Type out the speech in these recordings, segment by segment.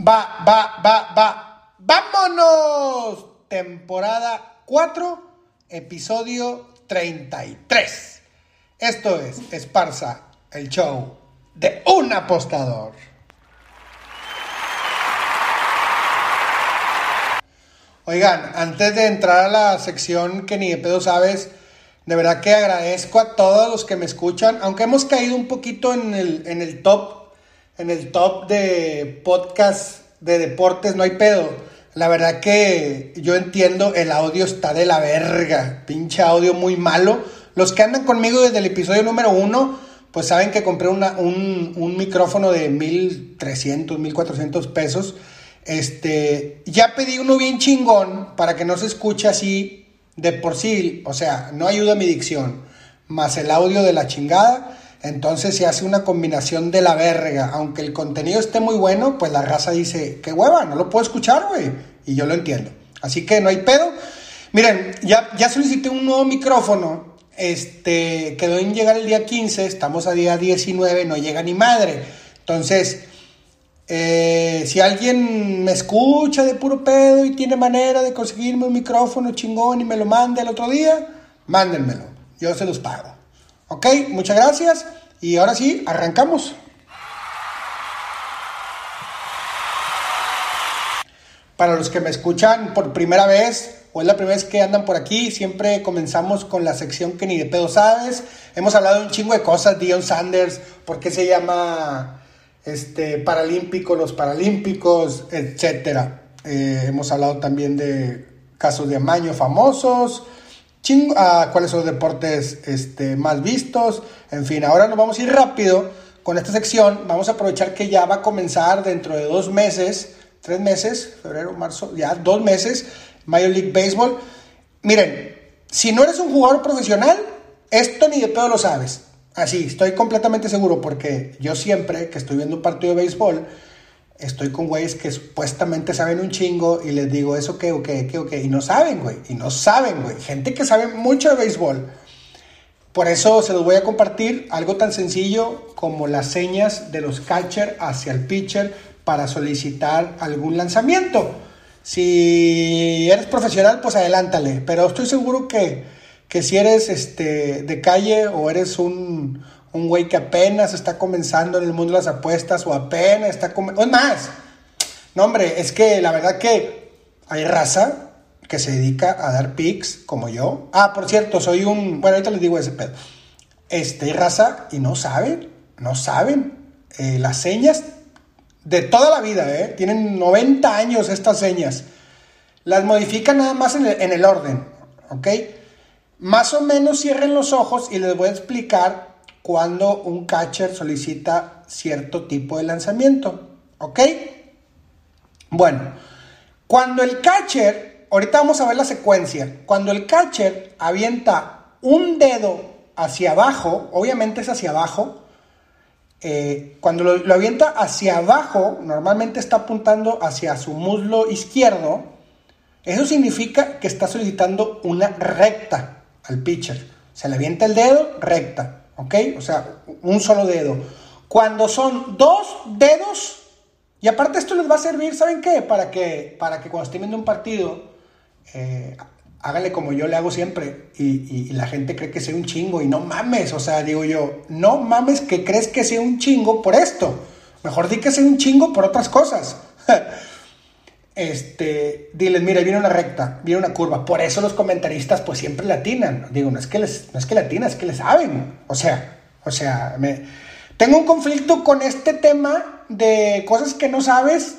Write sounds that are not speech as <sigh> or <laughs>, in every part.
Va, va, va, va. ¡Vámonos! Temporada 4, episodio 33. Esto es Esparza, el show de un apostador. Oigan, antes de entrar a la sección que ni de pedo sabes, de verdad que agradezco a todos los que me escuchan, aunque hemos caído un poquito en el, en el top, en el top de podcast de deportes, no hay pedo. La verdad que yo entiendo, el audio está de la verga, pinche audio muy malo. Los que andan conmigo desde el episodio número uno, pues saben que compré un micrófono de 1300, 1400 pesos este, ya pedí uno bien chingón para que no se escuche así de por sí, o sea, no ayuda mi dicción, más el audio de la chingada. Entonces se hace una combinación de la verga. Aunque el contenido esté muy bueno, pues la raza dice, qué hueva, no lo puedo escuchar, güey. Y yo lo entiendo. Así que no hay pedo. Miren, ya, ya solicité un nuevo micrófono. Este, quedó en llegar el día 15, estamos a día 19, no llega ni madre. Entonces, eh, si alguien me escucha de puro pedo y tiene manera de conseguirme un micrófono chingón y me lo mande el otro día, mándenmelo. Yo se los pago. Ok, muchas gracias. Y ahora sí, arrancamos. Para los que me escuchan por primera vez o es la primera vez que andan por aquí, siempre comenzamos con la sección que ni de pedo sabes. Hemos hablado de un chingo de cosas, Dion Sanders, por qué se llama este, paralímpico, los paralímpicos, etcétera. Eh, hemos hablado también de casos de amaño famosos, ah, cuáles son los deportes este, más vistos, en fin, ahora nos vamos a ir rápido con esta sección, vamos a aprovechar que ya va a comenzar dentro de dos meses, tres meses, febrero, marzo, ya dos meses, Major League Baseball. Miren, si no eres un jugador profesional, esto ni de pedo lo sabes. Así, estoy completamente seguro porque yo siempre que estoy viendo un partido de béisbol, estoy con güeyes que supuestamente saben un chingo y les digo, ¿eso qué o qué, qué o qué? Y no saben, güey, y no saben, güey. Gente que sabe mucho de béisbol. Por eso se los voy a compartir algo tan sencillo como las señas de los catcher hacia el pitcher para solicitar algún lanzamiento. Si eres profesional, pues adelántale, pero estoy seguro que que si eres este, de calle o eres un, un güey que apenas está comenzando en el mundo de las apuestas o apenas está comenzando... ¡Es más! No, hombre, es que la verdad que hay raza que se dedica a dar pics como yo. Ah, por cierto, soy un... Bueno, ahorita les digo ese pedo. Este, hay raza y no saben, no saben eh, las señas de toda la vida, ¿eh? Tienen 90 años estas señas. Las modifican nada más en el, en el orden, ¿ok? Más o menos cierren los ojos y les voy a explicar cuando un catcher solicita cierto tipo de lanzamiento. ¿Ok? Bueno, cuando el catcher, ahorita vamos a ver la secuencia, cuando el catcher avienta un dedo hacia abajo, obviamente es hacia abajo, eh, cuando lo, lo, avienta hacia abajo, normalmente está apuntando hacia su muslo izquierdo, eso significa que está solicitando una recta al pitcher. Se le avienta el dedo recta, ¿ok? O sea, un solo dedo. Cuando son dos dedos, y aparte esto les va a servir, ¿saben qué? Para que, para que cuando estén viendo un partido, eh, háganle como yo le hago siempre y, la gente cree que sea un chingo y no mames, o sea, digo yo, no mames que crees que sea un chingo por esto. Mejor di que sea un chingo por otras cosas. <laughs> este, diles, mira, viene una recta, viene una curva. Por eso los comentaristas pues siempre latinan. Digo, no es que les, no es que latinan, es que le saben. O sea, o sea, me, tengo un conflicto con este tema de cosas que no sabes,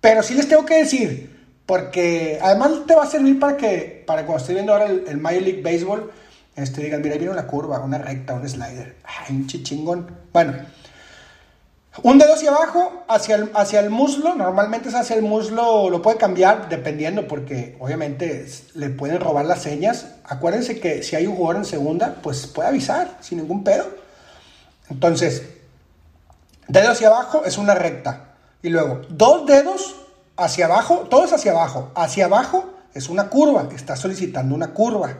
pero sí les tengo que decir. Porque además te va a servir para que, para cuando esté viendo ahora el, Major League Baseball, este, digan, mira, viene una curva, una recta, un slider. Ay, un chichingón. Bueno, Un dedo hacia abajo, hacia el, hacia el muslo, normalmente es hacia el muslo, lo puede cambiar dependiendo porque obviamente le pueden robar las señas. Acuérdense que si hay un jugador en segunda, pues puede avisar sin ningún pedo. Entonces, dedo hacia abajo es una recta. Y luego, dos dedos hacia abajo, todo es hacia abajo. Hacia abajo es una curva, está solicitando una curva.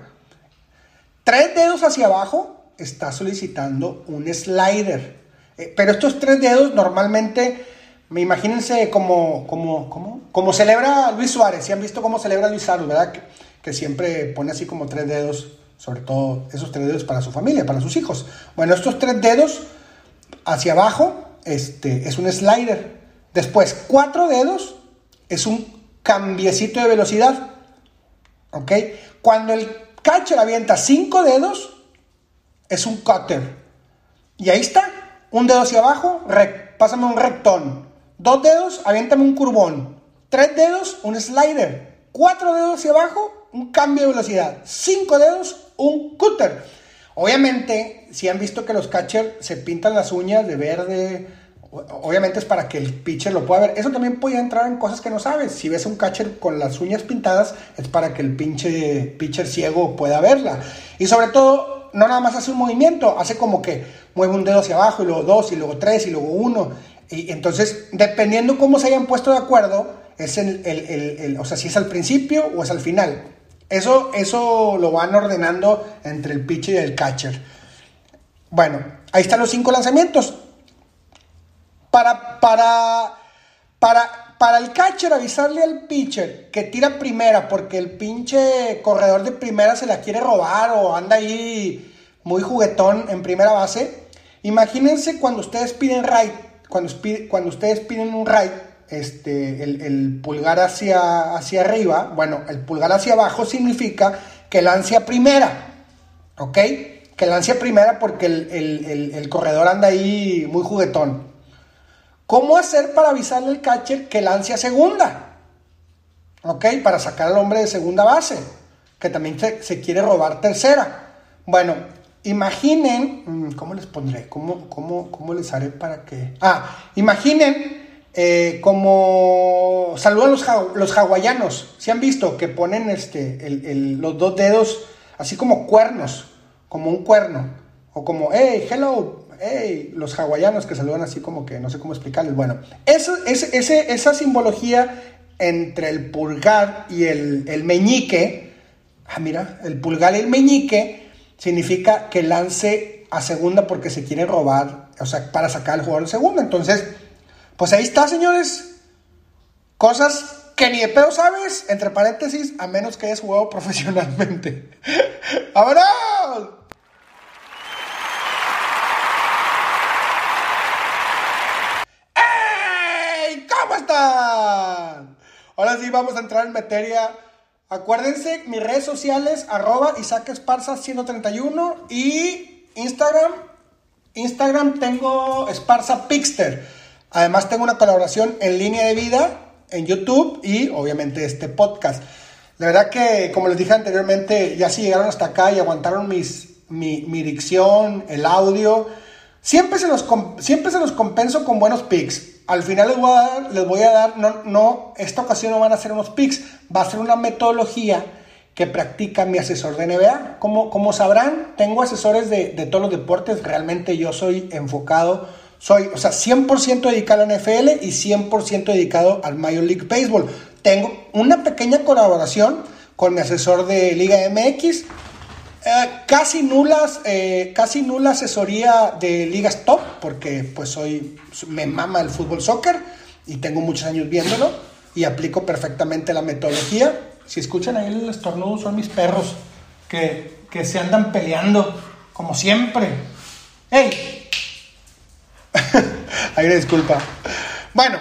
Tres dedos hacia abajo está solicitando un slider. Eh, pero estos tres dedos normalmente, me imagínense como, como, como, como celebra Luis Suárez. Si han visto cómo celebra Luis Suárez, ¿verdad? Que, siempre pone así como tres dedos, sobre todo esos tres dedos para su familia, para sus hijos. Bueno, estos tres dedos hacia abajo este, es un slider. Después, cuatro dedos es un cambiecito de velocidad. ¿Ok? Cuando el catcher avienta cinco dedos, es un cutter. Y ahí está. Un dedo hacia abajo, pásame un rectón. Dos dedos, aviéntame un curvón. Tres dedos, un slider. Cuatro dedos hacia abajo, un cambio de velocidad. Cinco dedos, un cutter. Obviamente, si han visto que los catchers se pintan las uñas de verde, obviamente es para que el pitcher lo pueda ver. Eso también puede entrar en cosas que no sabes. Si ves un catcher con las uñas pintadas, es para que el pinche pitcher ciego pueda verla. Y sobre todo, no nada más hace un movimiento, hace como que mueve un dedo hacia abajo y luego dos y luego tres y luego uno. Y entonces, dependiendo cómo se hayan puesto de acuerdo, es el, el, el, o sea, si es al principio o es al final. Eso, eso lo van ordenando entre el pitcher y el catcher. Bueno, ahí están los cinco lanzamientos. Para, para, para, para el catcher avisarle al pitcher que tira primera porque el pinche corredor de primera se la quiere robar o anda ahí muy juguetón en primera base, Imagínense cuando ustedes piden right, cuando, cuando ustedes piden un right, este, el, pulgar hacia, hacia arriba, bueno, el pulgar hacia abajo significa que lance a primera, ¿ok? Que lance a primera porque el, corredor anda ahí muy juguetón. ¿Cómo hacer para avisarle al catcher que lance a segunda? ¿Ok? Para sacar al hombre de segunda base, que también se, quiere robar tercera. Bueno, Imaginen, mm, ¿cómo les pondré? ¿Cómo, cómo, les haré para que...? Ah, imaginen eh, como saludan los, los hawaianos. Si han visto que ponen este, los dos dedos así como cuernos, como un cuerno. O como, hey, hello, hey, los hawaianos que saludan así como que no sé cómo explicarles. Bueno, esa simbología entre el pulgar y el, el meñique, ah, mira, el pulgar y el meñique significa que lance a segunda porque se quiere robar, o sea, para sacar al jugador de segunda. Entonces, pues ahí está, señores. Cosas que ni de pedo sabes, entre paréntesis, a menos que hayas jugado <laughs> profesionalmente. ¡Vámonos! ¡Ey! ¿Cómo están? Ahora sí vamos a entrar en materia Acuérdense, mis redes sociales, arroba Isaac Esparza 131 y Instagram. Instagram tengo Esparza Pixter. Además tengo una colaboración en línea de vida en YouTube y obviamente este podcast. La verdad que, como les dije anteriormente, ya si llegaron hasta acá y aguantaron mis, mi, mi dicción, el audio, siempre se, los, siempre se los compenso con buenos pics al final les voy a dar, les voy a dar no, no, esta ocasión no van a ser unos picks, va a ser una metodología que practica mi asesor de NBA. Como, como sabrán, tengo asesores de, de todos los deportes, realmente yo soy enfocado, soy, o sea, 100% dedicado a la NFL y 100% dedicado al Major League Baseball. Tengo una pequeña colaboración con mi asesor de Liga MX, eh, casi nulas, eh, casi nula asesoría de ligas top, porque pues soy, me mama el fútbol soccer y tengo muchos años viéndolo y aplico perfectamente la metodología. Si escuchan ahí el estornudo son mis perros que, que se andan peleando, como siempre. ¡Ey! <laughs> Ay, disculpa. Bueno,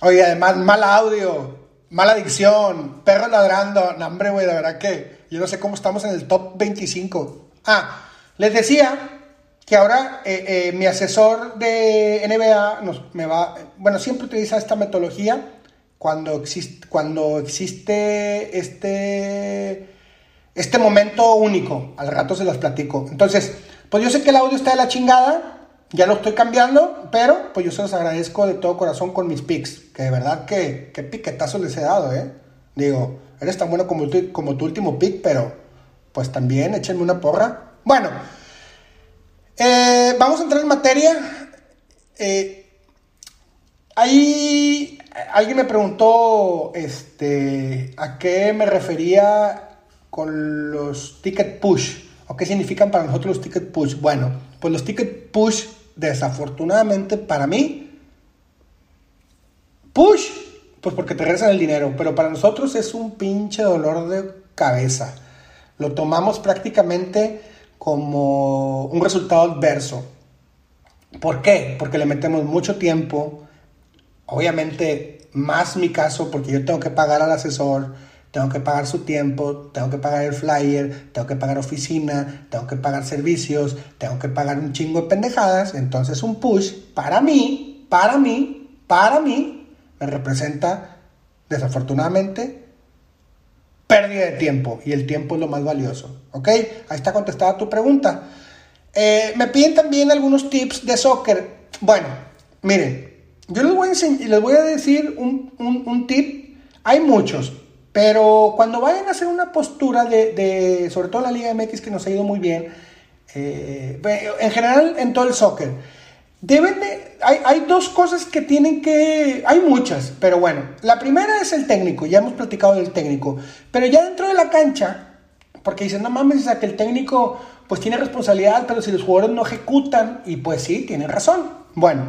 oye, además, mal audio, mala adicción, perro ladrando. No, hombre, güey, la verdad que yo no sé cómo estamos en el top 25. Ah, les decía que ahora eh, eh, mi asesor de NBA nos, me va, bueno, siempre utiliza esta metodología cuando existe, cuando existe este, este momento único. Al rato se las platico. Entonces, pues yo sé que el audio está de la chingada. Ya lo estoy cambiando, pero pues yo se los agradezco de todo corazón con mis picks. Que de verdad que, que piquetazo les he dado, ¿eh? Digo, eres tan bueno como tu, como tu último pick, pero pues también échenme una porra. Bueno, eh, vamos a entrar en materia. Eh, ahí alguien me preguntó este, a qué me refería con los ticket push o qué significan para nosotros los ticket push. Bueno, pues los ticket push desafortunadamente para mí, push, pues porque te regresan el dinero, pero para nosotros es un pinche dolor de cabeza. Lo tomamos prácticamente como un resultado adverso. ¿Por qué? Porque le metemos mucho tiempo, obviamente más mi caso, porque yo tengo que pagar al asesor, tengo que pagar su tiempo, tengo que pagar el flyer, tengo que pagar oficina, tengo que pagar servicios, tengo que pagar un chingo de pendejadas. Entonces un push para mí, para mí, para mí, me representa desafortunadamente pérdida de tiempo y el tiempo es lo más valioso. ¿Ok? Ahí está contestada tu pregunta. Eh, me piden también algunos tips de soccer. Bueno, miren, yo les voy a, les voy a decir un, un tip. Hay muchos, pero cuando vayan a hacer una postura de, sobre todo la Liga MX que nos ha ido muy bien, eh, en general en todo el soccer, deben de, hay, hay, dos cosas que tienen que, hay muchas, pero bueno, la primera es el técnico, ya hemos platicado del técnico, pero ya dentro de la cancha, porque dicen, no mames, o que el técnico pues tiene responsabilidad, pero si los jugadores no ejecutan, y pues sí, tienen razón. Bueno,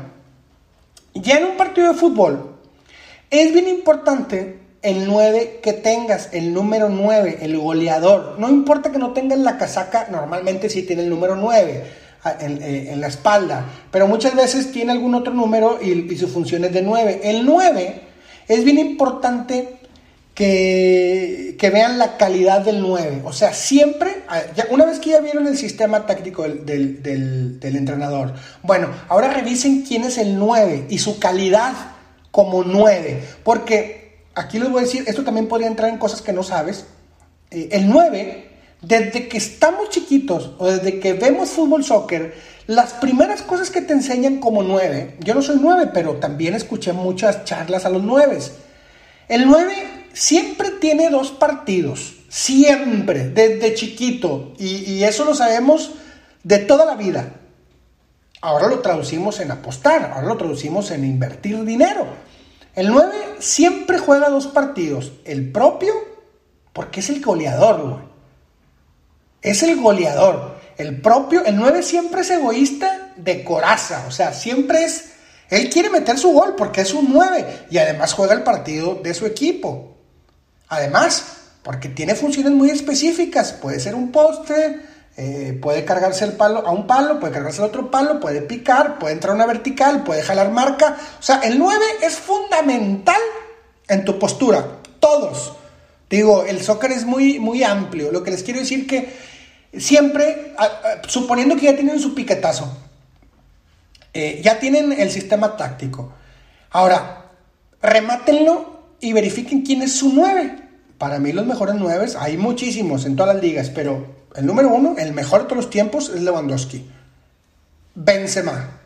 ya en un partido de fútbol, es bien importante el 9 que tengas, el número 9, el goleador. No importa que no tengas la casaca, normalmente sí tiene el número 9 eh, en, la espalda, pero muchas veces tiene algún otro número y, su función es de 9. El 9 es bien importante que, vean la calidad del 9. O sea, siempre, ah, una vez que ya vieron el sistema táctico del, del entrenador, bueno, ahora revisen quién es el 9 y su calidad como 9. Porque aquí les voy a decir, esto también podría entrar en cosas que no sabes. Eh, el 9, desde que estamos chiquitos o desde que vemos fútbol, soccer, las primeras cosas que te enseñan como 9, yo no soy 9, pero también escuché muchas charlas a los 9. El 9 siempre tiene dos partidos, siempre, desde chiquito, y, y eso lo sabemos de toda la vida. Ahora lo traducimos en apostar, ahora lo traducimos en invertir dinero. El 9 siempre juega dos partidos. El propio, porque es el goleador, güey. Es el goleador. El propio, el 9 siempre es egoísta de coraza. O sea, siempre es. Él quiere meter su gol porque es un 9 y además juega el partido de su equipo. Además, porque tiene funciones muy específicas. Puede ser un poste, eh, puede cargarse el palo a un palo, puede cargarse al otro palo, puede picar, puede entrar a una vertical, puede jalar marca. O sea, el 9 es fundamental en tu postura. Todos. Digo, el soccer es muy, muy amplio. Lo que les quiero decir que siempre, suponiendo que ya tienen su piquetazo, eh, ya tienen el sistema táctico. Ahora, remátenlo y verifiquen quién es su 9. Para mí los mejores 9, hay muchísimos en todas las ligas, pero el número uno, el mejor de todos los tiempos, es Lewandowski. Benzema.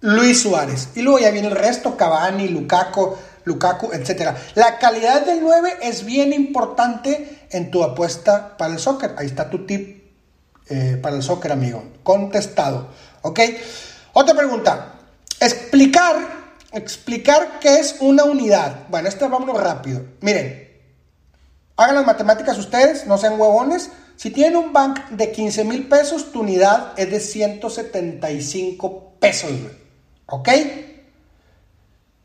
Luis Suárez. Y luego ya viene el resto, Cavani, Lukaku, Lukaku, etc. La calidad del 9 es bien importante en tu apuesta para el soccer. Ahí está tu tip eh, para el soccer, amigo. Contestado. ¿Ok? Otra pregunta. Explicar, explicar qué es una unidad. Bueno, esto vámonos rápido. Miren, hagan las matemáticas ustedes, no sean huevones. Si tienen un bank de 15 mil pesos, tu unidad es de 175 pesos, ¿Ok?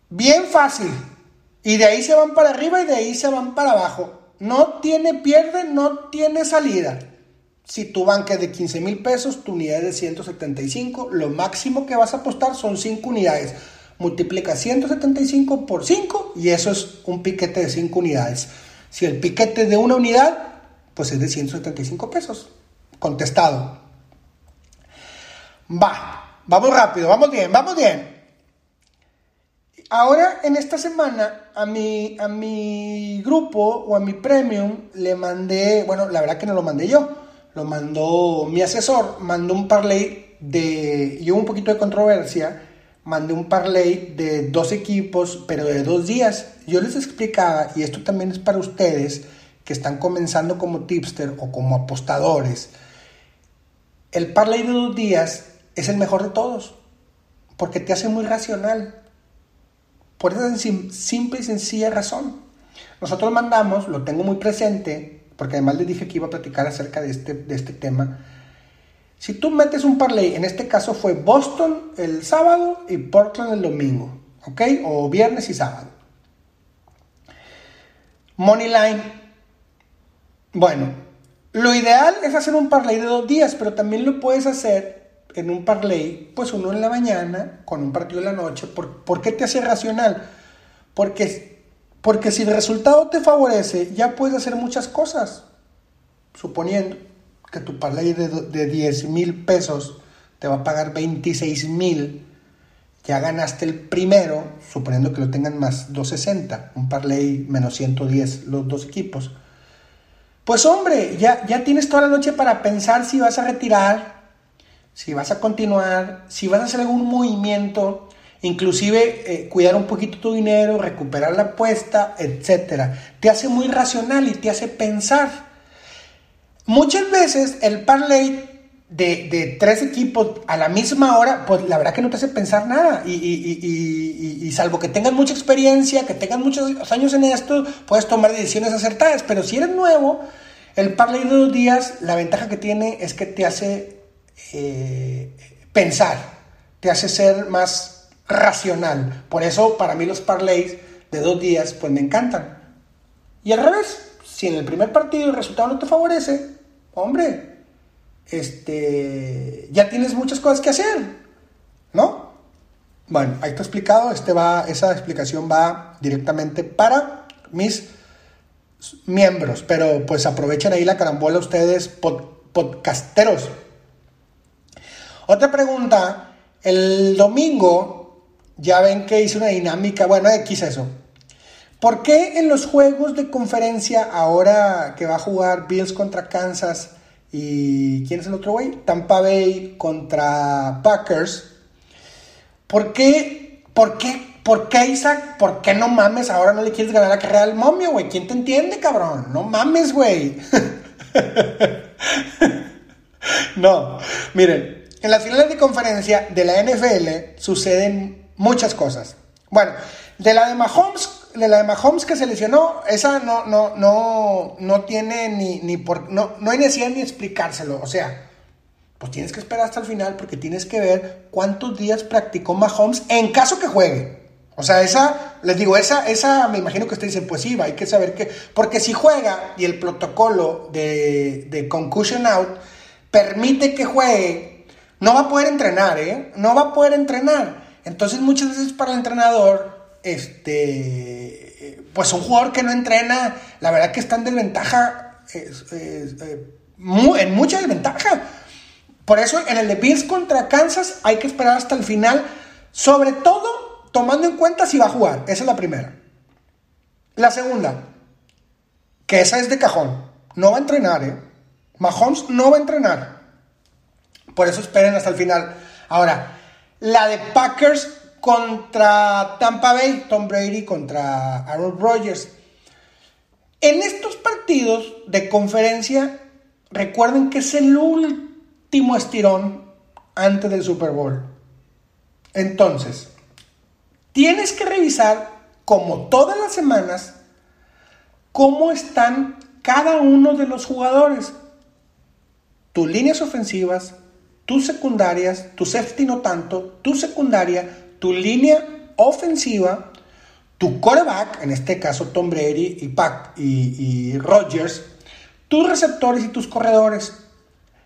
Bien fácil. Y de ahí se van para arriba y de ahí se van para abajo. No tiene pierde, no tiene salida. Si tu bank es de 15 mil pesos, tu unidad es de 175. Lo máximo que vas a apostar son 5 unidades. Multiplica 175 por 5 y eso es un piquete de 5 unidades. Si el piquete es de una unidad, pues es de 175 pesos. Contestado. Va, vamos rápido, vamos bien, vamos bien. Ahora, en esta semana, a mi, a mi grupo o a mi premium le mandé, bueno, la verdad que no lo mandé yo, lo mandó mi asesor, mandó un parlay de, y hubo un poquito de controversia, mandé un parlay de dos equipos, pero de dos días. Yo les explicaba, y esto también es para ustedes que están comenzando como tipster o como apostadores, el parlay de dos días es el mejor de todos, porque te hace muy racional. Por esa simple y sencilla razón. Nosotros mandamos, lo tengo muy presente, porque además les dije que iba a platicar acerca de este, de este tema. Si tú metes un parlay, en este caso fue Boston el sábado y Portland el domingo, ¿ok? O viernes y sábado. Money line. Bueno, lo ideal es hacer un parlay de dos días, pero también lo puedes hacer en un parlay, pues uno en la mañana con un partido en la noche. ¿Por, ¿por qué te hace racional? Porque porque si el resultado te favorece, ya puedes hacer muchas cosas. Suponiendo que tu parlay de, de 10 mil pesos te va a pagar 26 mil, ya ganaste el primero, suponiendo que lo tengan más 260, un parlay menos 110 los dos equipos. Pues hombre, ya, ya tienes toda la noche para pensar si vas a retirar, si vas a continuar, si vas a hacer algún movimiento inclusive eh, cuidar un poquito tu dinero, recuperar la apuesta, etc. Te hace muy racional y te hace pensar. Muchas veces el parlay de, tres equipos a la misma hora, pues la verdad que no te hace pensar nada. Y, salvo que tengas mucha experiencia, que tengas muchos años en esto, puedes tomar decisiones acertadas. Pero si eres nuevo, el parlay de dos días, la ventaja que tiene es que te hace eh, pensar, te hace ser más racional. Por eso para mí los parlays de dos días pues me encantan. Y al revés, si en el primer partido el resultado no te favorece, hombre, este, ya tienes muchas cosas que hacer, ¿no? Bueno, ahí está explicado, este va, esa explicación va directamente para mis miembros, pero pues aprovechen ahí la carambola ustedes podcasteros. Otra pregunta, el domingo ya ven que hice una dinámica, bueno, X eso. ¿Por qué en los juegos de conferencia, ahora que va a jugar Bills contra Kansas y ¿quién es el otro güey? Tampa Bay contra Packers. ¿Por qué, por qué, por qué Isaac, por qué no mames, ahora no le quieres ganar la carrera al momio, güey? ¿Quién te entiende, cabrón? No mames, güey. <laughs> no, miren, en las finales de conferencia de la NFL suceden muchas cosas. Bueno, de la de Mahomes, de la de Mahomes que se lesionó, esa no, no, no, no tiene ni, ni por, no, no hay necesidad ni explicárselo. O sea, pues tienes que esperar hasta el final porque tienes que ver cuántos días practicó Mahomes en caso que juegue. O sea, esa, les digo, esa, esa me imagino que ustedes dicen, pues sí, hay que saber que, porque si juega y el protocolo de, de concussion out permite que juegue, no va a poder entrenar, ¿eh? No va a poder entrenar. Entonces muchas veces para el entrenador, este, pues un jugador que no entrena, la verdad que está en desventaja, eh, en mucha desventaja. Por eso en el de Bills contra Kansas hay que esperar hasta el final, sobre todo tomando en cuenta si va a jugar. Esa es la primera. La segunda, que esa es de cajón, no va a entrenar, ¿eh? Mahomes no va a entrenar. Por eso esperen hasta el final. Ahora, la de Packers contra Tampa Bay, Tom Brady contra Aaron Rodgers. En estos partidos de conferencia, recuerden que es el último estirón antes del Super Bowl. Entonces, tienes que revisar, como todas las semanas, cómo están cada uno de los jugadores. Tus líneas ofensivas, tus secundarias, tu safety no tanto, tu secundaria, tu línea ofensiva, tu quarterback, en este caso Tom Brady y, Pac, y, y Rodgers, tus receptores y tus corredores.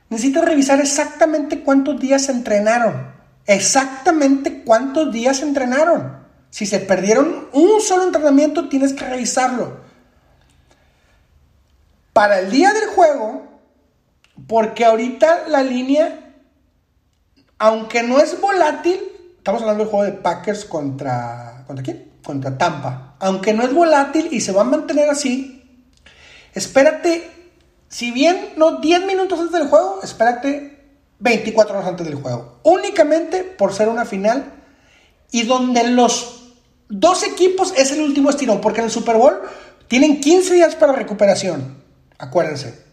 Necesitas revisar exactamente cuántos días se entrenaron. Exactamente cuántos días se entrenaron. Si se perdieron un solo entrenamiento, tienes que revisarlo. Para el día del juego, porque ahorita la línea aunque no es volátil, estamos hablando del juego de Packers contra. ¿Contra quién? Contra Tampa. Aunque no es volátil y se va a mantener así, espérate, si bien no 10 minutos antes del juego, espérate 24 horas antes del juego. Únicamente por ser una final y donde los dos equipos es el último estirón, porque en el Super Bowl tienen 15 días para recuperación. Acuérdense.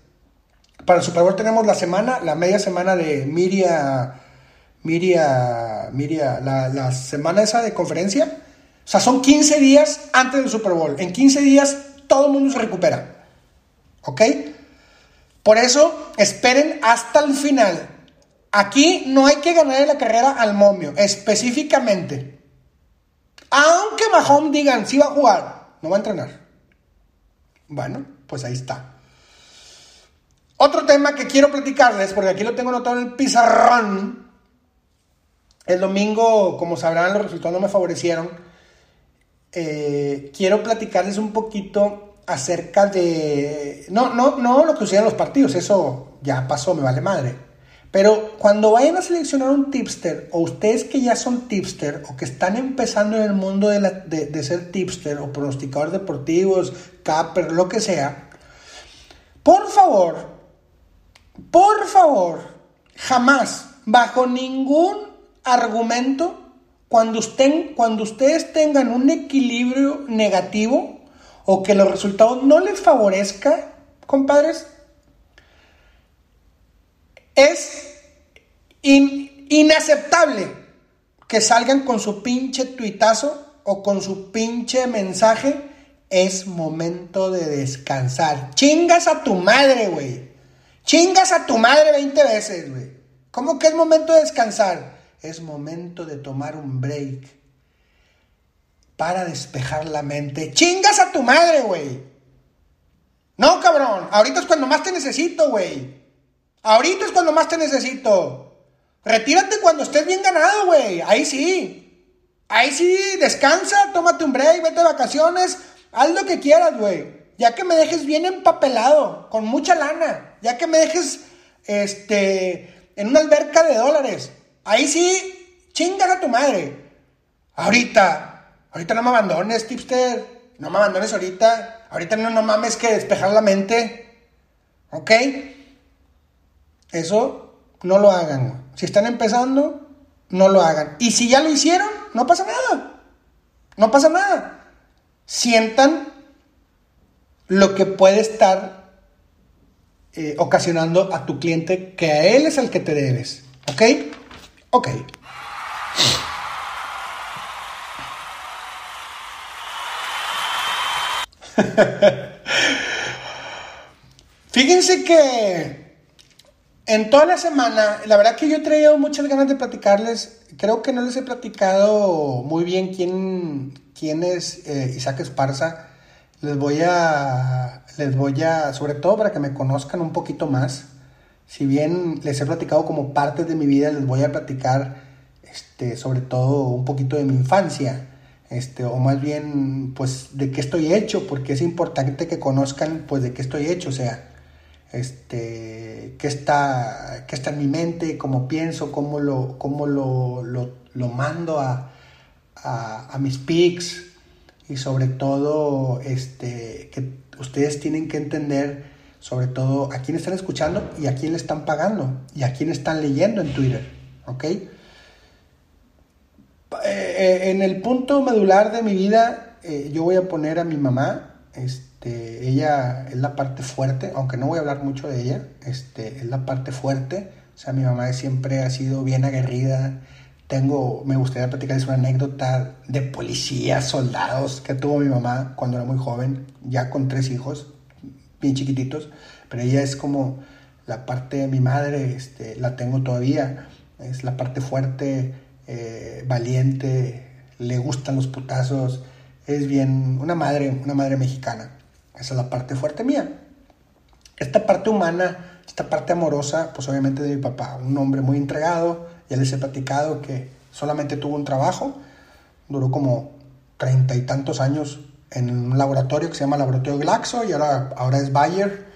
Para el Super Bowl tenemos la semana, la media semana de Miria, Miria, Miria, la, semana esa de conferencia. O sea, son 15 días antes del Super Bowl. En 15 días todo el mundo se recupera. ¿Ok? Por eso, esperen hasta el final. Aquí no hay que ganar la carrera al momio, específicamente. Aunque Mahomes digan, sí va a jugar, no va a entrenar. Bueno, pues ahí está. Otro tema que quiero platicarles, porque aquí lo tengo anotado en el pizarrón. El domingo, como sabrán, los resultados no me favorecieron. Eh, quiero platicarles un poquito acerca de... No, no, no lo que sucede en los partidos, eso ya pasó, me vale madre. Pero cuando vayan a seleccionar un tipster, o ustedes que ya son tipster, o que están empezando en el mundo de, de ser tipster, o pronosticadores deportivos, capper, lo que sea, por favor, por favor, jamás, bajo ningún argumento, cuando, cuando ustedes tengan un equilibrio negativo o que los resultados no les favorezca, compadres, es inaceptable que salgan con su pinche tuitazo o con su pinche mensaje. Es momento de descansar. Chingas a tu madre, güey. Chingas a tu madre 20 veces, güey. ¿Cómo que es momento de descansar? Es momento de tomar un break para despejar la mente. Chingas a tu madre, güey. No, cabrón. Ahorita es cuando más te necesito, güey. Ahorita es cuando más te necesito. Retírate cuando estés bien ganado, güey. Ahí sí. Ahí sí, descansa, tómate un break, vete de vacaciones, haz lo que quieras, güey ya que me dejes bien empapelado, con mucha lana, ya que me dejes este, en una alberca de dólares. Ahí sí, chingas a tu madre. Ahorita, ahorita no me abandones, tipster. No me abandones ahorita. Ahorita no, no mames que despejar la mente. ¿Ok? Eso no lo hagan. Si están empezando, no lo hagan. Y si ya lo hicieron, no pasa nada. No pasa nada. Sientan lo que puede estar eh, ocasionando a tu cliente que a él es el que te debes. ¿Ok? Ok. <laughs> Fíjense que en toda la semana, la verdad que yo he traído muchas ganas de platicarles. Creo que no les he platicado muy bien quién, quién es eh, Isaac Esparza les voy a, les voy a, sobre todo para que me conozcan un poquito más, si bien les he platicado como parte de mi vida, les voy a platicar, este, sobre todo un poquito de mi infancia, este, o más bien, pues, de qué estoy hecho, porque es importante que conozcan, pues, de qué estoy hecho, o sea, este, qué está, qué está en mi mente, cómo pienso, cómo lo, cómo lo, lo, mando a, a, a mis pics, y sobre todo este, que ustedes tienen que entender sobre todo a quién están escuchando y a quién le están pagando y a quién están leyendo en Twitter, ¿ok? Eh, eh, en el punto medular de mi vida eh, yo voy a poner a mi mamá, este, ella es la parte fuerte, aunque no voy a hablar mucho de ella, este, es la parte fuerte, o sea, mi mamá siempre ha sido bien aguerrida, tengo, me gustaría platicarles una anécdota de policías, soldados que tuvo mi mamá cuando era muy joven, ya con tres hijos, bien chiquititos, pero ella es como la parte de mi madre, este, la tengo todavía, es la parte fuerte, eh, valiente, le gustan los putazos, es bien, una madre, una madre mexicana, esa es la parte fuerte mía. Esta parte humana, esta parte amorosa, pues obviamente de mi papá, un hombre muy entregado, ya les he platicado que solamente tuvo un trabajo, duró como treinta y tantos años en un laboratorio que se llama Laboratorio Glaxo y ahora, ahora es Bayer.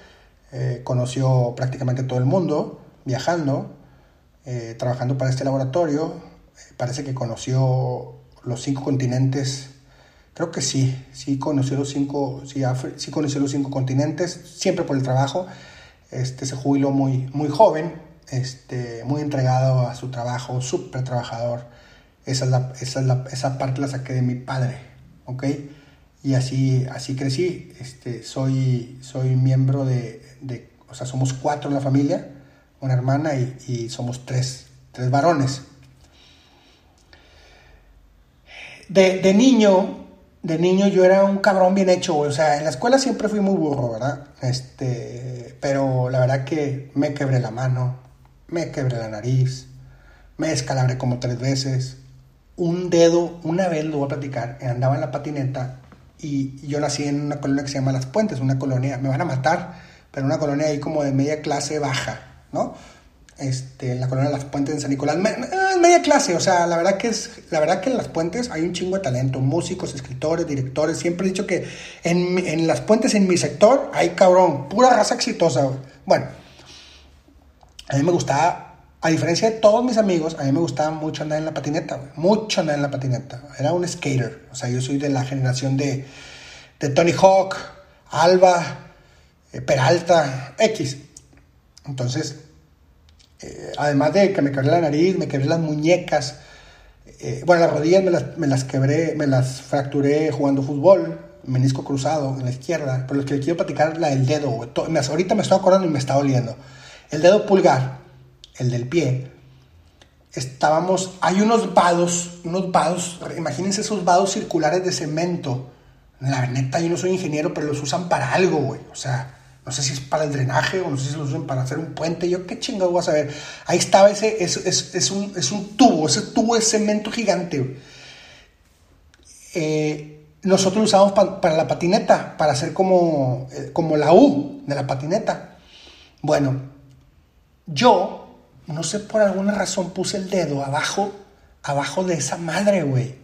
Eh, conoció prácticamente todo el mundo viajando, eh, trabajando para este laboratorio. Eh, parece que conoció los cinco continentes. Creo que sí, sí conoció los cinco, sí, conoció los cinco continentes, siempre por el trabajo. Este se jubiló muy, muy joven, este, muy entregado a su trabajo, súper trabajador. Esa, es la, esa, es la, esa parte la saqué de mi padre, ¿ok? Y así, así crecí. Este, soy, soy miembro de, de, o sea, somos cuatro en la familia, una hermana y, somos tres, tres varones. De, de, niño, de niño yo era un cabrón bien hecho, O sea, en la escuela siempre fui muy burro, ¿verdad? Este, pero la verdad que me quebré la mano, me quebré la nariz, me descalabré como tres veces. Un dedo, una vez lo voy a platicar, andaba en la patineta y yo nací en una colonia que se llama Las Puentes, una colonia, me van a matar, pero una colonia ahí como de media clase baja, ¿no? Este, en la colonia Las Puentes en San Nicolás, eh, media clase, o sea, la verdad que es, la verdad que en Las Puentes hay un chingo de talento, músicos, escritores, directores, siempre he dicho que en, en Las Puentes, en mi sector, hay cabrón, pura raza exitosa, Bueno, a mí me gustaba a diferencia de todos mis amigos, a mí me gustaba mucho andar en la patineta, Mucho andar en la patineta. Era un skater. O sea, yo soy de la generación de, Tony Hawk, Alba, eh, Peralta, X. Entonces, eh, además de que me quebré la nariz, me quebré las muñecas. Eh, bueno, las rodillas me las, quebré, me las fracturé jugando fútbol, menisco cruzado en la izquierda. Pero lo que quiero platicar la del dedo. Ahorita me estoy acordando y me está doliendo. El dedo pulgar el del pie, estábamos, hay unos vados, unos vados, imagínense esos vados circulares de cemento. La neta, yo no soy ingeniero, pero los usan para algo, güey. O sea, no sé si es para el drenaje o no sé si los usan para hacer un puente. Yo qué chingado voy a saber. Ahí estaba ese, es, un, es un tubo, ese tubo de cemento gigante. Eh, nosotros lo usamos para la patineta, para hacer como, eh, como la U de la patineta. Bueno, yo no sé por alguna razón puse el dedo abajo, abajo de esa madre, güey.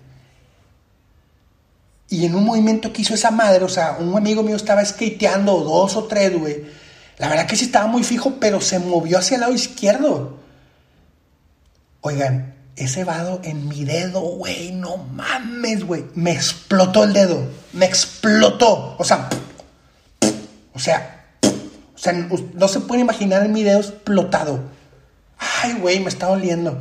Y en un movimiento que hizo esa madre, o sea, un amigo mío estaba skateando, dos o tres, güey. La verdad que sí estaba muy fijo, pero se movió hacia el lado izquierdo. Oigan, ese vado en mi dedo, güey, no mames, güey. Me explotó el dedo. Me explotó. O sea, o sea, o sea, no se puede imaginar mi dedo explotado. Ay, güey, me está doliendo.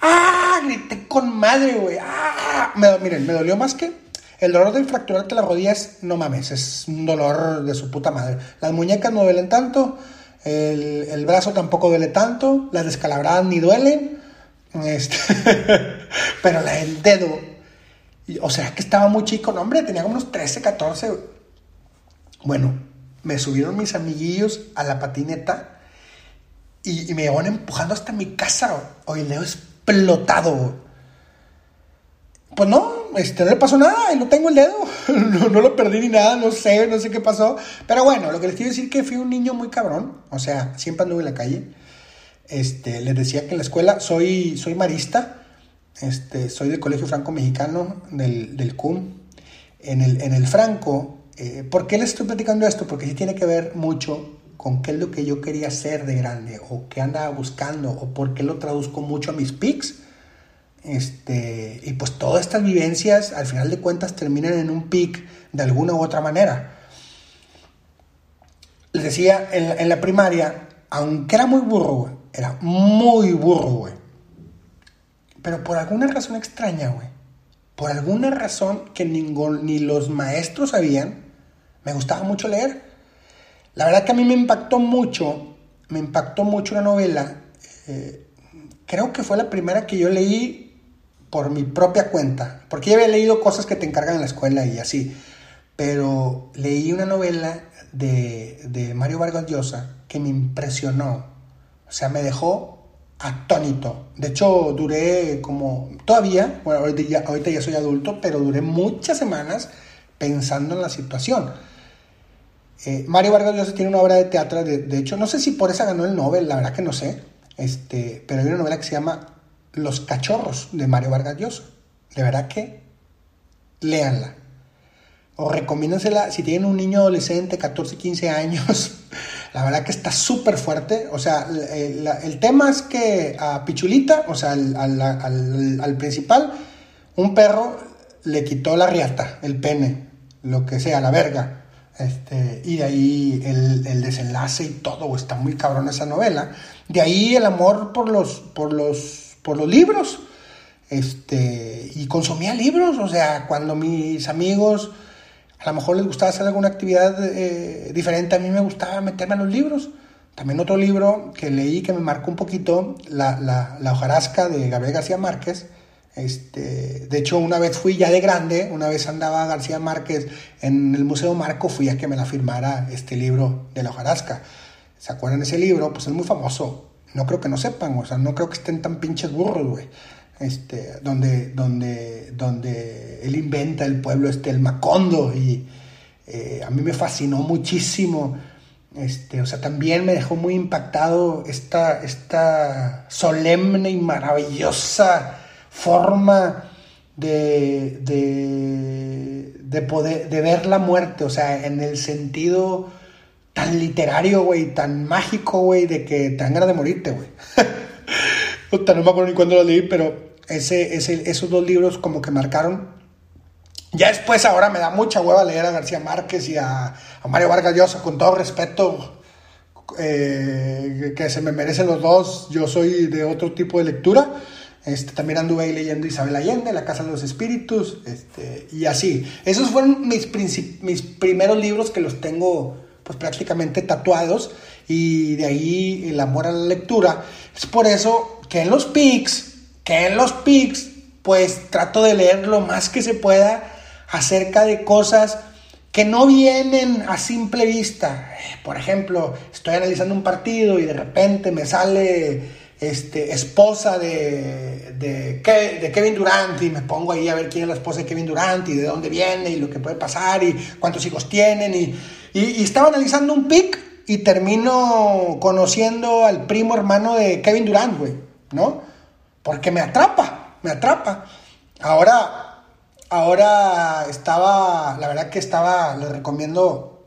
¡Ah! Grité con madre, güey. ¡Ah! miren, me dolió más que el dolor de fracturarte las rodillas, no mames, es un dolor de su puta madre. Las muñecas no duelen tanto, el, brazo tampoco duele tanto, las descalabradas ni duelen. Este, <laughs> pero la del dedo, o sea que estaba muy chico, no, hombre, tenía como unos 13, 14. Bueno, me subieron mis amiguillos a la patineta y, me van empujando hasta mi casa. Hoy Leo explotado. Pues no, este, no le pasó nada, y no tengo el dedo. <laughs> no, lo perdí ni nada, no sé, no sé qué pasó. Pero bueno, lo que les quiero decir es que fui un niño muy cabrón. O sea, siempre anduve en la calle. Este, les decía que en la escuela soy, soy marista. Este, soy del Colegio Franco Mexicano, del, del CUM. En el, en el Franco, eh, ¿por qué les estoy platicando esto? Porque sí tiene que ver mucho con qué es lo que yo quería ser de grande o qué andaba buscando o por qué lo traduzco mucho a mis pics. Este, y pues todas estas vivencias al final de cuentas terminan en un pic de alguna u otra manera. Les decía, en la, primaria, aunque era muy burro, era muy burro. Pero por alguna razón extraña, güey, por alguna razón que ningún, ni los maestros sabían, me gustaba mucho leer. La verdad que a mí me impactó mucho, me impactó mucho una novela. Eh, creo que fue la primera que yo leí por mi propia cuenta, porque ya había leído cosas que te encargan en la escuela y así, pero leí una novela de, de Mario Vargas Llosa que me impresionó, o sea, me dejó atónito. De hecho, duré como, todavía, bueno, ahorita ya, ahorita ya soy adulto, pero duré muchas semanas pensando en la situación. Eh, Mario Vargas Llosa tiene una obra de teatro, de, hecho, no sé si por esa ganó el Nobel, la verdad que no sé, este, pero hay una novela que se llama Los Cachorros de Mario Vargas Llosa. De verdad que léanla. O recomiéndensela si tienen un niño adolescente, 14, 15 años. <laughs> La verdad que está súper fuerte. O sea, el, tema es que a Pichulita, o sea, al, al, al principal, un perro le quitó la riata, el pene, lo que sea, la verga Este, y de ahí el, el, desenlace y todo, está muy cabrón esa novela. De ahí el amor por los, por los, por los libros. Este, y consumía libros, o sea, cuando mis amigos a lo mejor les gustaba hacer alguna actividad eh, diferente, a mí me gustaba meterme en los libros. También otro libro que leí que me marcó un poquito, La, la, la hojarasca de Gabriel García Márquez, este, de hecho, una vez fui ya de grande, una vez andaba García Márquez en el Museo Marco, fui a que me la firmara este libro de la hojarasca. ¿Se acuerdan de ese libro? Pues es muy famoso. No creo que no sepan, o sea, no creo que estén tan pinches burros, güey. Este, donde, donde, donde él inventa el pueblo este, el Macondo, y eh, a mí me fascinó muchísimo. Este, o sea, también me dejó muy impactado esta, esta solemne y maravillosa forma de, de, poder, de ver la muerte, o sea, en el sentido tan literario, güey, tan mágico, güey, de que te dan ganas de morirte, güey. <laughs> no me acuerdo ni cuándo lo leí, pero ese, ese, esos dos libros como que marcaron. Ya después ahora me da mucha hueva leer a García Márquez y a, Mario Vargas Llosa, con todo respeto eh, que se me merecen los dos. Yo soy de otro tipo de lectura este, también anduve ahí leyendo Isabel Allende, La Casa de los Espíritus, este, y así. Esos fueron mis, mis primeros libros que los tengo pues prácticamente tatuados y de ahí el amor a la lectura. Es por eso que en los pics, que en los pics, pues trato de leer lo más que se pueda acerca de cosas que no vienen a simple vista. Por ejemplo, estoy analizando un partido y de repente me sale este, esposa de, de, Kevin Durant y me pongo ahí a ver quién es la esposa de Kevin Durant y de dónde viene y lo que puede pasar y cuántos hijos tienen y, y, estaba analizando un pick y termino conociendo al primo hermano de Kevin Durant, güey, ¿no? Porque me atrapa, me atrapa. Ahora, ahora estaba, la verdad que estaba, le recomiendo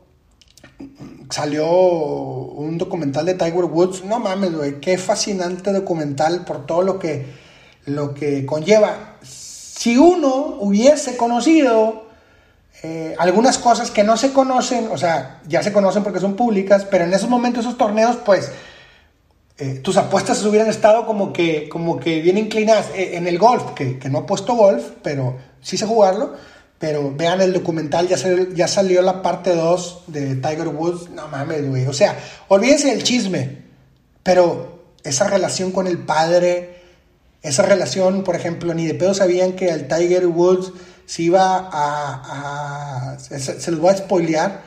salió un documental de Tiger Woods. No mames, güey, qué fascinante documental por todo lo que, lo que conlleva. Si uno hubiese conocido eh, algunas cosas que no se conocen, o sea, ya se conocen porque son públicas, pero en esos momentos, esos torneos, pues, eh, tus apuestas hubieran estado como que, como que bien inclinadas. Eh, en el golf, que, que no puesto golf, pero sí sé jugarlo pero vean el documental, ya, ya salió la parte 2 de Tiger Woods. No mames, güey. O sea, olvídense del chisme. Pero esa relación con el padre, esa relación, por ejemplo, ni de pedo sabían que el Tiger Woods se iba a. se, los voy a spoilear.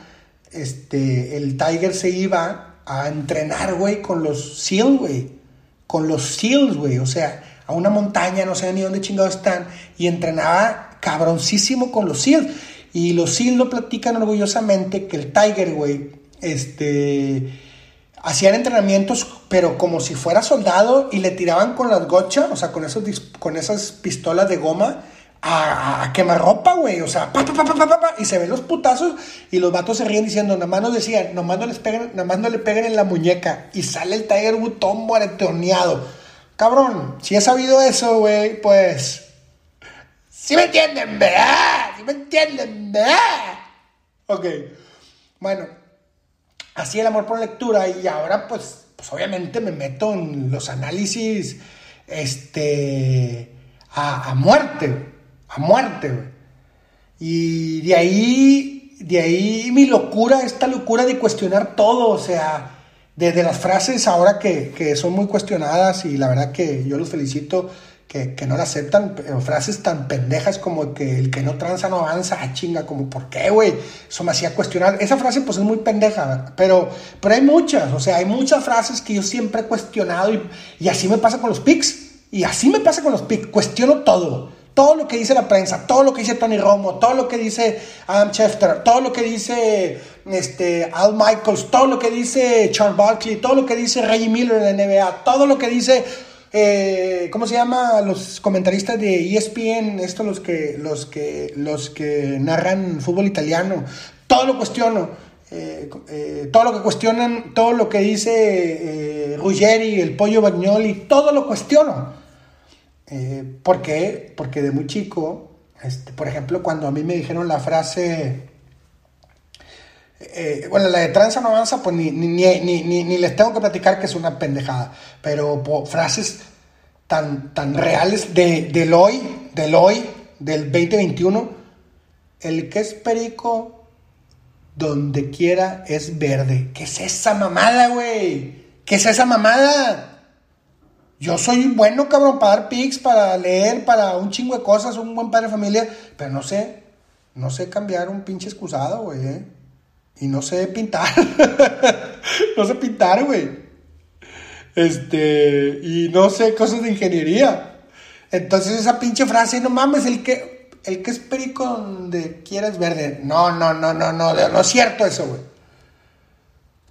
Este, el Tiger se iba a entrenar, güey, con los SEAL, güey. Con los SEALs, güey. O sea, a una montaña, no sé ni dónde chingados están. Y entrenaba cabroncísimo con los SEALs. Y los SEALs lo platican orgullosamente que el Tiger, güey, este, hacían entrenamientos, pero como si fuera soldado y le tiraban con las gochas, o sea, con, esos, con esas pistolas de goma. A, a, quemar ropa, güey. O sea, pa, pa, pa, y se ven los putazos y los vatos se ríen diciendo, nada más nos decían, nomás no, les peguen, nada más no le peguen en la muñeca. Y sale el Tiger Wood todo moreteoneado. Cabrón, si he sabido eso, güey, pues ¿Sí me entienden, verdad? ¿Sí me entienden? Ok. Bueno, así el amor por lectura y ahora pues, pues obviamente me meto en los análisis este, a, a muerte, a muerte. Y de ahí, de ahí mi locura, esta locura de cuestionar todo, o sea, desde las frases ahora que, que son muy cuestionadas y la verdad que yo los felicito que, no la aceptan, frases tan pendejas como que el que no tranza no avanza, ah, chinga, como, ¿por qué, güey? Eso me hacía cuestionar. Esa frase, pues, es muy pendeja, pero, pero hay muchas, o sea, hay muchas frases que yo siempre he cuestionado y, y así me pasa con los pics, y así me pasa con los pics, cuestiono todo. Todo lo que dice la prensa, todo lo que dice Tony Romo, todo lo que dice Adam Schefter, todo lo que dice este, Al Michaels, todo lo que dice Charles Barkley, todo lo que dice Reggie Miller en la NBA, todo lo que dice eh, ¿cómo se llama? Los comentaristas de ESPN, estos los que, los que, los que narran fútbol italiano, todo lo cuestiono. Eh, eh, todo lo que cuestionan, todo lo que dice Ruggeri, el pollo Bagnoli, todo lo cuestiono. ¿Por qué? Porque de muy chico, este, por ejemplo, cuando a mí me dijeron la frase, eh, bueno, la de tranza no avanza, pues ni, ni, ni, ni, les tengo que platicar que es una pendejada. Pero frases tan, tan reales de, del hoy, del hoy, del 2021. El que es perico, donde quiera es verde. ¿Qué es esa mamada, güey? ¿Qué es esa mamada? Yo soy bueno, cabrón, para dar pics, para leer, para un chingo de cosas, un buen padre de familia, pero no sé, no sé cambiar un pinche excusado, güey, ¿eh? Y no sé pintar. <laughs> no sé pintar, güey. Este, y no sé cosas de ingeniería. Entonces esa pinche frase, no mames, el que, el que es perico donde quieras verde. No, no, no, no, no, no es cierto eso, güey.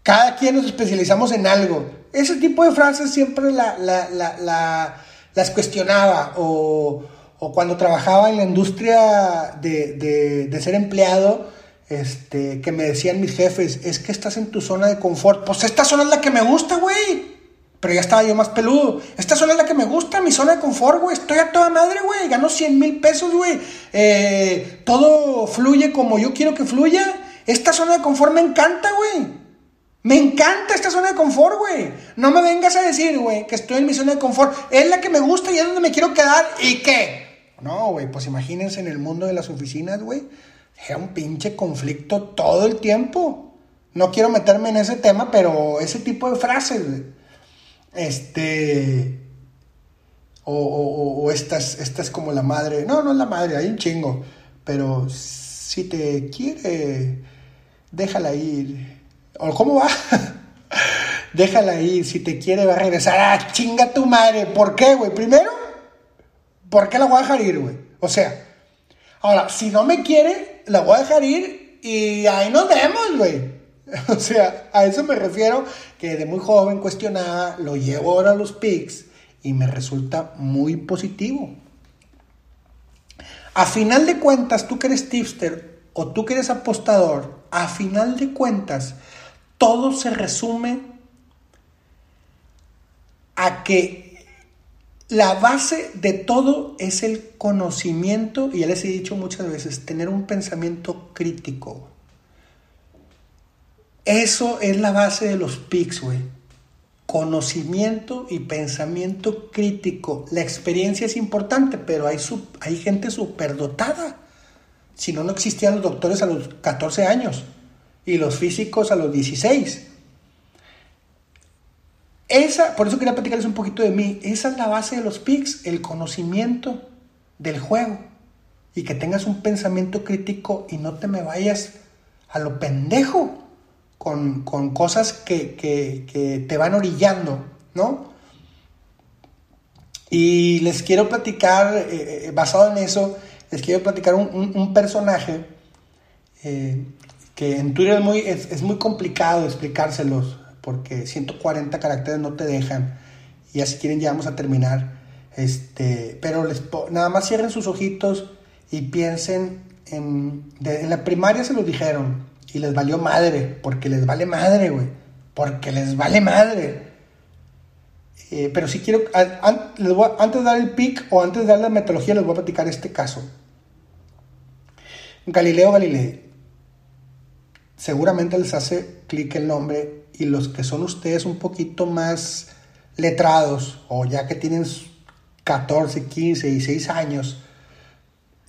Cada quien nos especializamos en algo. Ese tipo de frases siempre las cuestionaba o, cuando trabajaba en la industria de, ser empleado, este, que me decían mis jefes, es que estás en tu zona de confort. Pues esta zona es la que me gusta, güey. Pero ya estaba yo más peludo. Esta zona es la que me gusta, mi zona de confort, güey. Estoy a toda madre, güey. Gano 100 mil pesos, güey. Eh, todo fluye como yo quiero que fluya. Esta zona de confort me encanta, güey. Me encanta esta zona de confort, güey. No me vengas a decir, güey, que estoy en mi zona de confort. Es la que me gusta y es donde me quiero quedar. ¿Y qué? No, güey, pues imagínense en el mundo de las oficinas, güey. Era un pinche conflicto todo el tiempo. No quiero meterme en ese tema, pero ese tipo de frases. Este. O, o, o esta, es, como la madre. No, no es la madre, hay un chingo. Pero si te quiere, déjala ir ¿O cómo va? <laughs> Déjala ir, si te quiere va a regresar. ¡Ah, chinga tu madre! ¿Por qué, güey? Primero, ¿por qué la voy a dejar ir, güey? O sea, ahora, si no me quiere, la voy a dejar ir y ahí nos vemos, güey. <laughs> O sea, a eso me refiero que de muy joven cuestionaba, lo llevo ahora a los pics y me resulta muy positivo. A final de cuentas, tú que eres tipster o tú que eres apostador, a final de cuentas, todo se resume a que la base de todo es el conocimiento, y ya les he dicho muchas veces, tener un pensamiento crítico. Eso es la base de los PICs, güey. Conocimiento y pensamiento crítico. La experiencia es importante, pero hay, hay gente superdotada. Si no, no existían los doctores a los 14 años y los físicos a los 16. Esa, por eso quería platicarles un poquito de mí. Esa es la base de los PICs, el conocimiento del juego. Y que tengas un pensamiento crítico y no te me vayas a lo pendejo con, cosas que, te van orillando, ¿no? Y les quiero platicar, eh, eh, basado en eso, les quiero platicar un, personaje eh, que en Twitter es muy, es, muy complicado explicárselos, porque 140 caracteres no te dejan, y así quieren ya vamos a terminar. Este, pero les, nada más cierren sus ojitos y piensen en, en la primaria se los dijeron y les valió madre, porque les vale madre, güey, porque les vale madre. Eh, pero si quiero, antes de dar el pic o antes de dar la metodología, les voy a platicar este caso. Galileo Galilei seguramente les hace clic el nombre y los que son ustedes un poquito más letrados o ya que tienen 14, 15, 16 años,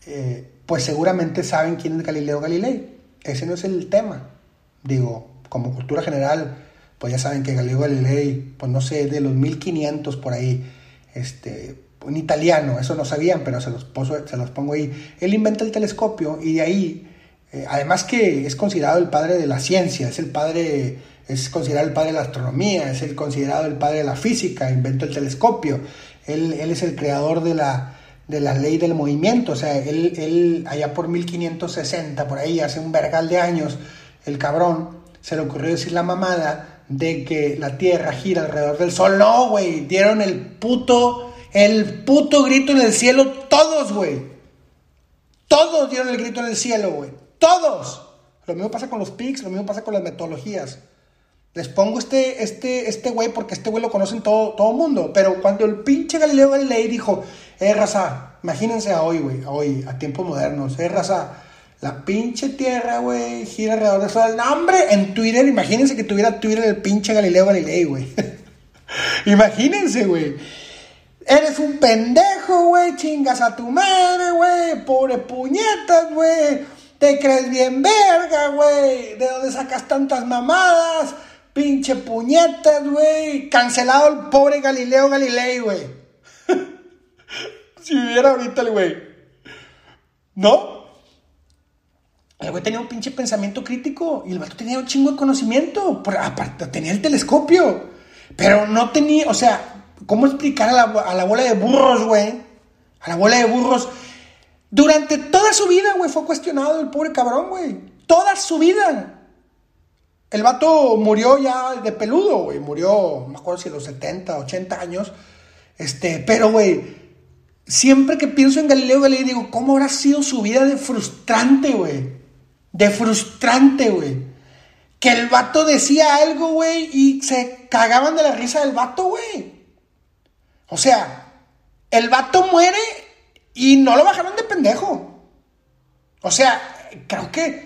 eh, pues seguramente saben quién es Galileo Galilei. Ese no es el tema. Digo, como cultura general, pues ya saben que Galileo Galilei, pues no sé, de los 1500 por ahí, este, un italiano, eso no sabían, pero se los, pongo ahí. Él inventa el telescopio y de ahí eh, además que es considerado el padre de la ciencia, es el padre, es considerado el padre de la astronomía, es el considerado el padre de la física, inventó el telescopio, él, es el creador de la, de ley del movimiento, o sea, él, él allá por 1560, por ahí, hace un vergal de años, el cabrón se le ocurrió decir la mamada de que la Tierra gira alrededor del Sol. No, güey, dieron el puto, el puto grito en el cielo todos, güey. Todos dieron el grito en el cielo, güey. Todos. Lo mismo pasa con los pics, lo mismo pasa con las metodologías. Les pongo este, este, este güey porque este güey lo conocen todo, todo mundo. Pero cuando el pinche Galileo Galilei dijo, eh, raza, imagínense a hoy, güey, a hoy, a tiempos modernos, eh, raza, La pinche tierra, güey, gira alrededor del sol. No, hombre, en Twitter, imagínense que tuviera Twitter el pinche Galileo Galilei, güey. <laughs> imagínense, güey. Eres un pendejo, güey, chingas a tu madre, güey, pobre puñetas, güey. Te crees bien verga, güey. ¿De dónde sacas tantas mamadas? Pinche puñetas, güey. Cancelado el pobre Galileo Galilei, güey. <laughs> si viviera ahorita el güey. ¿No? El güey tenía un pinche pensamiento crítico y el vato tenía un chingo de conocimiento. aparte, tenía el telescopio. Pero no tenía, o sea, ¿cómo explicar a la, a la bola de burros, güey? A la bola de burros. Durante toda su vida, güey, fue cuestionado el pobre cabrón, güey. Toda su vida. El vato murió ya de peludo, güey. Murió, no me acuerdo si a los 70, 80 años. Este, pero, güey, siempre que pienso en Galileo Galilei, digo, ¿cómo habrá sido su vida de frustrante, güey? De frustrante, güey. Que el vato decía algo, güey, y se cagaban de la risa del vato, güey. O sea, el vato muere y no lo bajaron de pendejo. O sea, creo que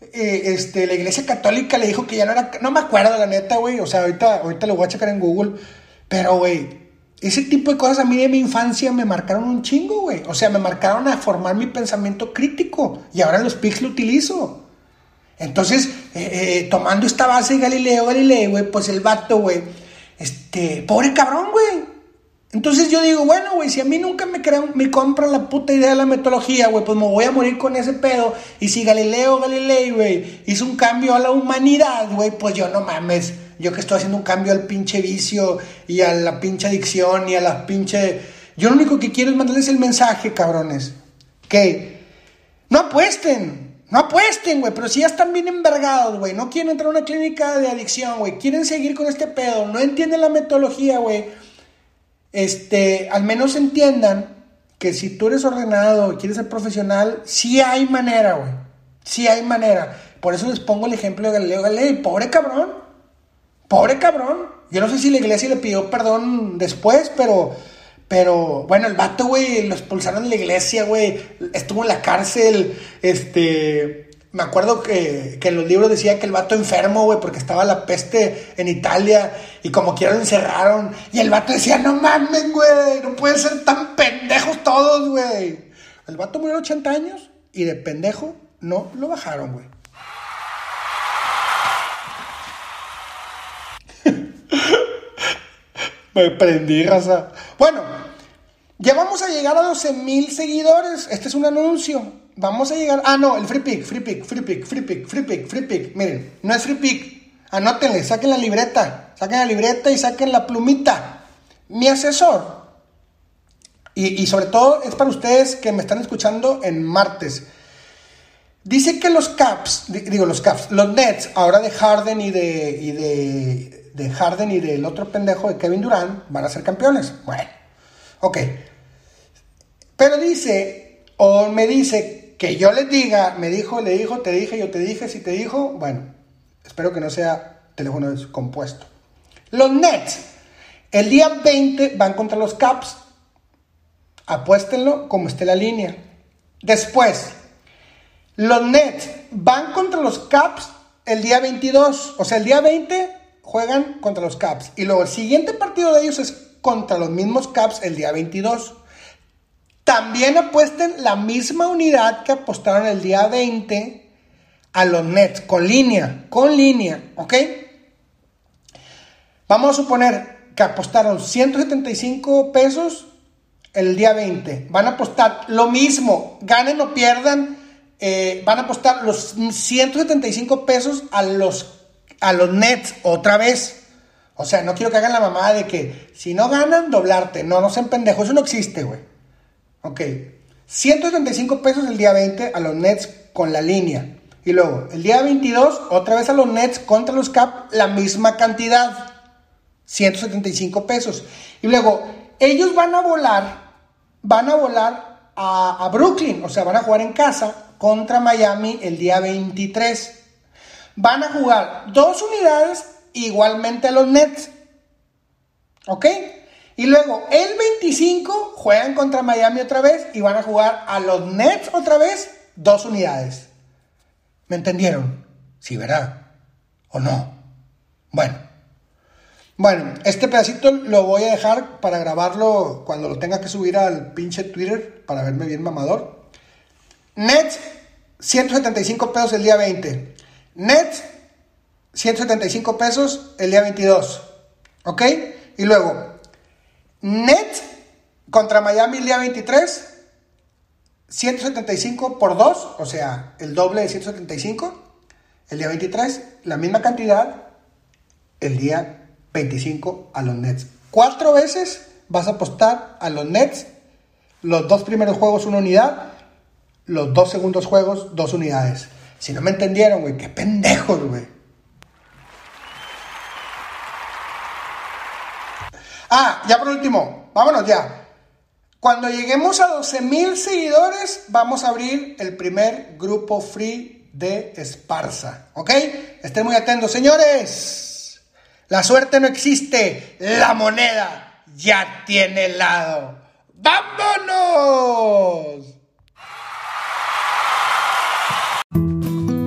eh, este, la iglesia católica le dijo que ya no era. No me acuerdo, la neta, güey. O sea, ahorita, ahorita lo voy a checar en Google. Pero, güey, ese tipo de cosas a mí de mi infancia me marcaron un chingo, güey. O sea, me marcaron a formar mi pensamiento crítico. Y ahora los pics lo utilizo. Entonces, eh, eh, tomando esta base de Galileo Galilei, güey, pues el vato, güey, este, pobre cabrón, güey. Entonces yo digo, bueno, güey, si a mí nunca me, crean, me compran la puta idea de la metodología, güey, pues me voy a morir con ese pedo. Y si Galileo Galilei, güey, hizo un cambio a la humanidad, güey, pues yo no mames. Yo que estoy haciendo un cambio al pinche vicio y a la pinche adicción y a la pinche... Yo lo único que quiero es mandarles el mensaje, cabrones. Que no apuesten, no apuesten, güey, pero si ya están bien envergados, güey, no quieren entrar a una clínica de adicción, güey, quieren seguir con este pedo, no entienden la metodología, güey este, al menos entiendan que si tú eres ordenado y quieres ser profesional, sí hay manera, güey. Sí hay manera. Por eso les pongo el ejemplo de Galileo Galilei. Pobre cabrón. Pobre cabrón. Yo no sé si la iglesia le pidió perdón después, pero, pero, bueno, el vato, güey, lo expulsaron de la iglesia, güey. Estuvo en la cárcel, este, me acuerdo que, en los libros decía que el vato enfermo, güey, porque estaba la peste en Italia y como quiera lo encerraron. Y el vato decía, no mames, güey, no pueden ser tan pendejos todos, güey. El vato murió a 80 años y de pendejo no lo bajaron, güey. <laughs> Me prendí, raza. Bueno, ya vamos a llegar a 12 mil seguidores. Este es un anuncio. Vamos a llegar. Ah, no, el free pick, free pick, free pick, free pick, free pick, free pick. Miren, no es free pick. Anótenle, saquen la libreta. Saquen la libreta y saquen la plumita. Mi asesor. Y, sobre todo es para ustedes que me están escuchando en martes. Dice que los Caps, digo los Caps, los Nets, ahora de Harden y de, y de, de Harden y del otro pendejo de Kevin Durant, van a ser campeones. Bueno, ok. Pero dice, o me dice que yo les diga, me dijo, le dijo, te dije, yo te dije, si te dijo, bueno, espero que no sea teléfono descompuesto. Los Nets, el día 20 van contra los Caps. Apuéstenlo como esté la línea. Después, los Nets van contra los Caps el día 22. O sea, el día 20 juegan contra los Caps. Y luego el siguiente partido de ellos es contra los mismos Caps el día 22. También apuesten la misma unidad que apostaron el día 20 a los Nets, con línea, con línea, ¿ok? Vamos a suponer que apostaron 175 pesos el día 20. Van a apostar lo mismo, ganen o pierdan, eh, van a apostar los 175 pesos a los, a los Nets otra vez. O sea, no quiero que hagan la mamada de que si no ganan, doblarte. No, no sean pendejos, eso no existe, güey. Ok. 175 pesos el día 20 a los Nets con la línea. Y luego, el día 22, otra vez a los Nets contra los Cap, la misma cantidad. 175 pesos. Y luego, ellos van a volar, van a volar a, a Brooklyn, o sea, van a jugar en casa contra Miami el día 23. Van a jugar dos unidades igualmente a los Nets. ¿Ok? Y luego el 25 juegan contra Miami otra vez y van a jugar a los Nets otra vez dos unidades. ¿Me entendieron? Sí, ¿verdad? ¿O no? Bueno. Bueno, este pedacito lo voy a dejar para grabarlo cuando lo tenga que subir al pinche Twitter para verme bien mamador. Net 175 pesos el día 20. Net 175 pesos el día 22. ¿Ok? Y luego, Net contra Miami el día 23. 175 por 2, o sea, el doble de 175. El día 23, la misma cantidad. El día 25 a los Nets. Cuatro veces vas a apostar a los Nets. Los dos primeros juegos, una unidad. Los dos segundos juegos, dos unidades. Si no me entendieron, güey, qué pendejos, güey. Ah, ya por último, vámonos ya. Cuando lleguemos a 12 mil seguidores, vamos a abrir el primer grupo free de Esparza. ¿Ok? Estén muy atentos, señores. La suerte no existe, la moneda ya tiene lado. ¡Vámonos!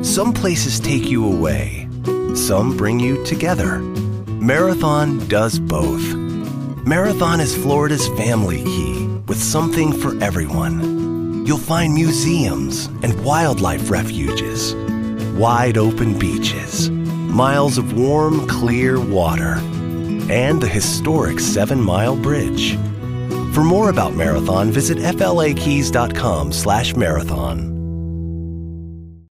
Some places take you away, some bring you together. Marathon does both. Marathon is Florida's family key with something for everyone. You'll find museums and wildlife refuges, wide open beaches, miles of warm, clear water, and the historic Seven Mile Bridge. For more about Marathon, visit flakeys.com slash marathon.